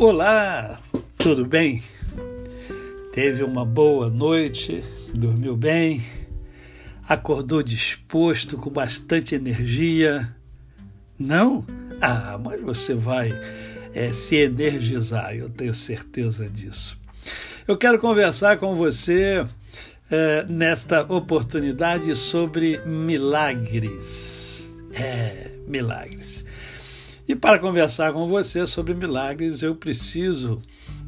Olá, tudo bem? Teve uma boa noite, dormiu bem, acordou disposto, com bastante energia? Não? Ah, mas você vai é, se energizar, eu tenho certeza disso. Eu quero conversar com você é, nesta oportunidade sobre milagres. É, milagres. E para conversar com você sobre milagres, eu preciso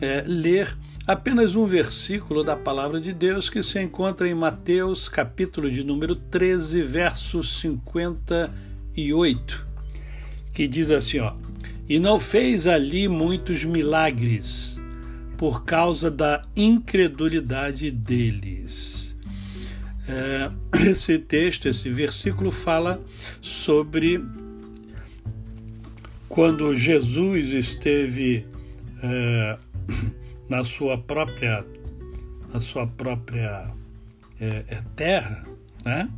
é, ler apenas um versículo da palavra de Deus que se encontra em Mateus, capítulo de número 13, verso 58, que diz assim: ó, E não fez ali muitos milagres por causa da incredulidade deles. É, esse texto, esse versículo fala sobre quando Jesus esteve é, na sua própria na sua própria é, é terra, né?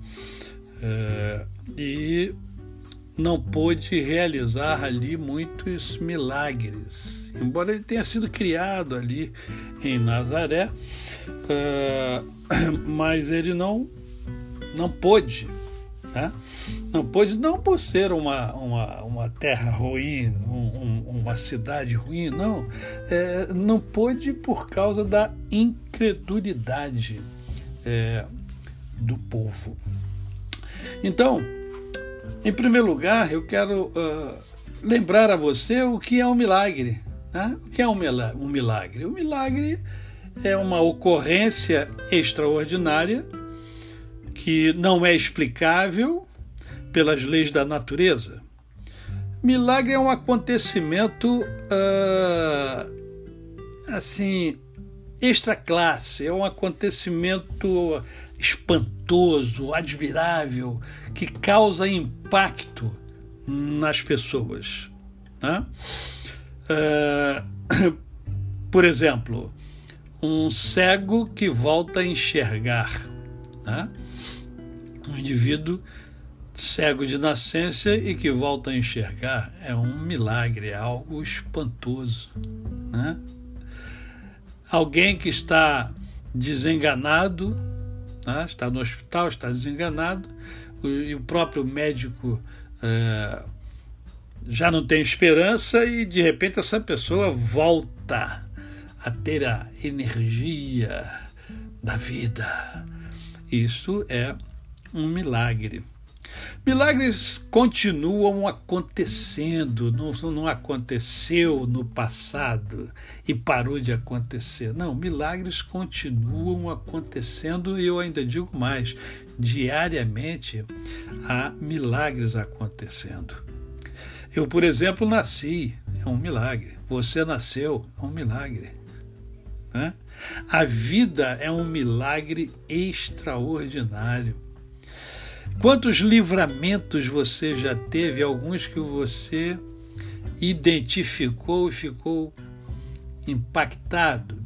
É, e não pôde realizar ali muitos milagres, embora ele tenha sido criado ali em Nazaré, é, mas ele não não pôde né? Não pôde, não por ser uma, uma, uma terra ruim, um, um, uma cidade ruim, não. É, não pôde por causa da incredulidade é, do povo. Então, em primeiro lugar, eu quero uh, lembrar a você o que é um milagre. Né? O que é um milagre? Um milagre é uma ocorrência extraordinária que não é explicável pelas leis da natureza. Milagre é um acontecimento uh, assim extra classe, é um acontecimento espantoso, admirável, que causa impacto nas pessoas. Né? Uh, por exemplo, um cego que volta a enxergar. Né? Um indivíduo cego de nascença e que volta a enxergar é um milagre, é algo espantoso. Né? Alguém que está desenganado, né? está no hospital, está desenganado, e o próprio médico é, já não tem esperança e de repente essa pessoa volta a ter a energia da vida. Isso é um milagre. Milagres continuam acontecendo, não, não aconteceu no passado e parou de acontecer. Não, milagres continuam acontecendo e eu ainda digo mais: diariamente há milagres acontecendo. Eu, por exemplo, nasci, é um milagre. Você nasceu, é um milagre. Né? A vida é um milagre extraordinário. Quantos livramentos você já teve? Alguns que você identificou e ficou impactado,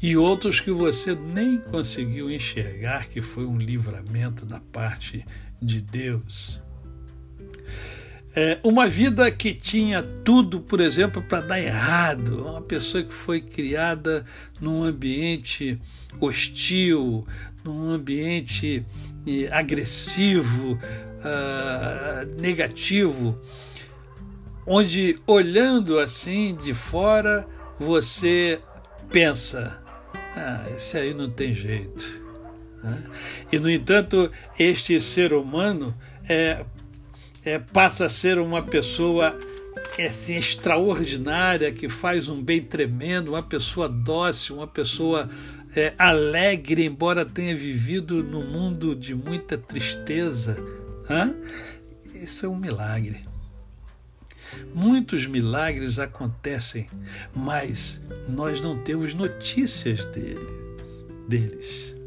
e outros que você nem conseguiu enxergar que foi um livramento da parte de Deus. É, uma vida que tinha tudo, por exemplo, para dar errado, uma pessoa que foi criada num ambiente hostil, num ambiente eh, agressivo, uh, negativo, onde olhando assim de fora você pensa: ah, esse aí não tem jeito. Né? E no entanto, este ser humano é, é, passa a ser uma pessoa assim, extraordinária, que faz um bem tremendo, uma pessoa dócil, uma pessoa é, alegre, embora tenha vivido num mundo de muita tristeza. Isso é um milagre. Muitos milagres acontecem, mas nós não temos notícias dele, deles.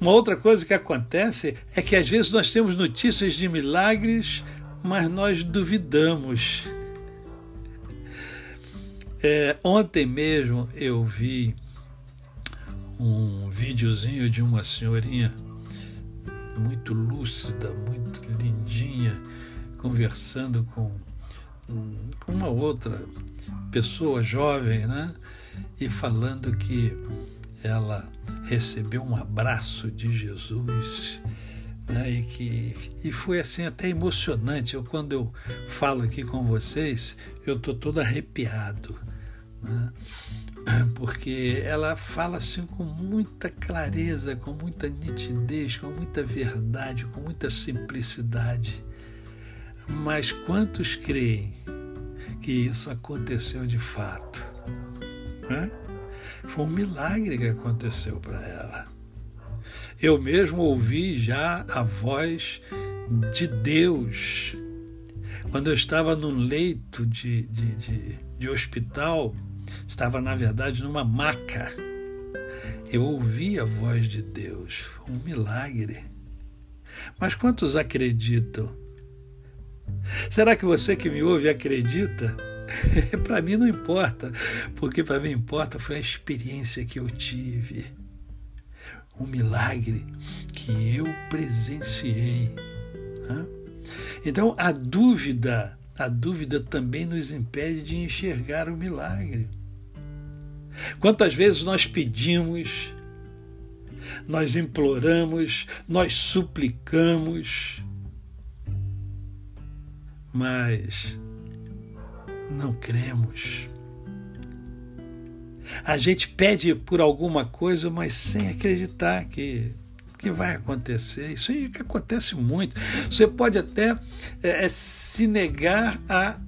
Uma outra coisa que acontece é que às vezes nós temos notícias de milagres, mas nós duvidamos. É, ontem mesmo eu vi um videozinho de uma senhorinha muito lúcida, muito lindinha, conversando com com uma outra pessoa jovem, né? E falando que ela recebeu um abraço de Jesus né? e que e foi assim até emocionante. Eu quando eu falo aqui com vocês, eu tô todo arrepiado, né? porque ela fala assim com muita clareza, com muita nitidez, com muita verdade, com muita simplicidade. Mas quantos creem que isso aconteceu de fato? Né? Foi um milagre que aconteceu para ela. Eu mesmo ouvi já a voz de Deus. Quando eu estava num leito de, de, de, de hospital, estava na verdade numa maca. Eu ouvi a voz de Deus, um milagre. Mas quantos acreditam? Será que você que me ouve acredita? para mim não importa, porque para mim importa foi a experiência que eu tive. Um milagre que eu presenciei. Né? Então a dúvida, a dúvida também nos impede de enxergar o milagre. Quantas vezes nós pedimos, nós imploramos, nós suplicamos, mas não cremos. A gente pede por alguma coisa, mas sem acreditar que, que vai acontecer. Isso aí que acontece muito. Você pode até é, é se negar a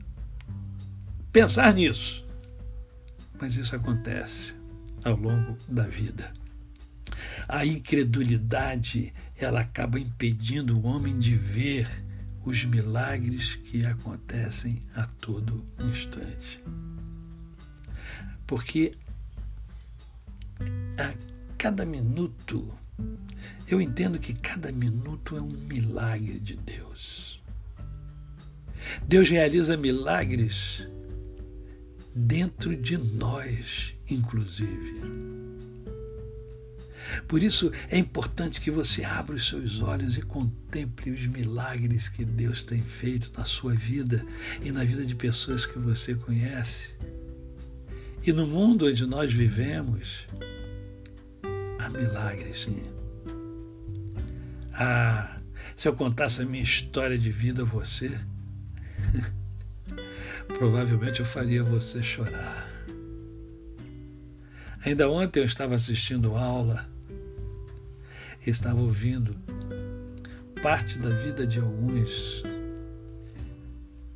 pensar nisso, mas isso acontece ao longo da vida. A incredulidade ela acaba impedindo o homem de ver os milagres que acontecem a todo instante. Porque a cada minuto, eu entendo que cada minuto é um milagre de Deus. Deus realiza milagres dentro de nós, inclusive. Por isso é importante que você abra os seus olhos e contemple os milagres que Deus tem feito na sua vida e na vida de pessoas que você conhece. E no mundo onde nós vivemos, há milagres, sim. Ah, se eu contasse a minha história de vida a você, provavelmente eu faria você chorar. Ainda ontem eu estava assistindo aula estava ouvindo parte da vida de alguns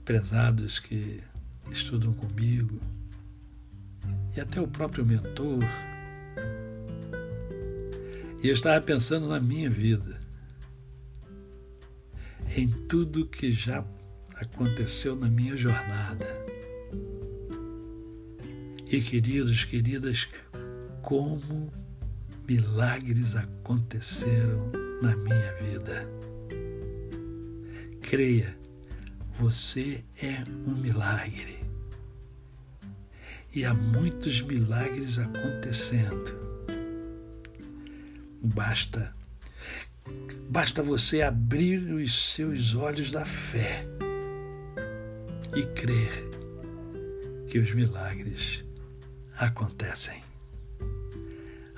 prezados que estudam comigo e até o próprio mentor. E eu estava pensando na minha vida, em tudo que já aconteceu na minha jornada. E queridos, queridas, como milagres aconteceram na minha vida. Creia, você é um milagre. E há muitos milagres acontecendo. Basta basta você abrir os seus olhos da fé e crer que os milagres acontecem.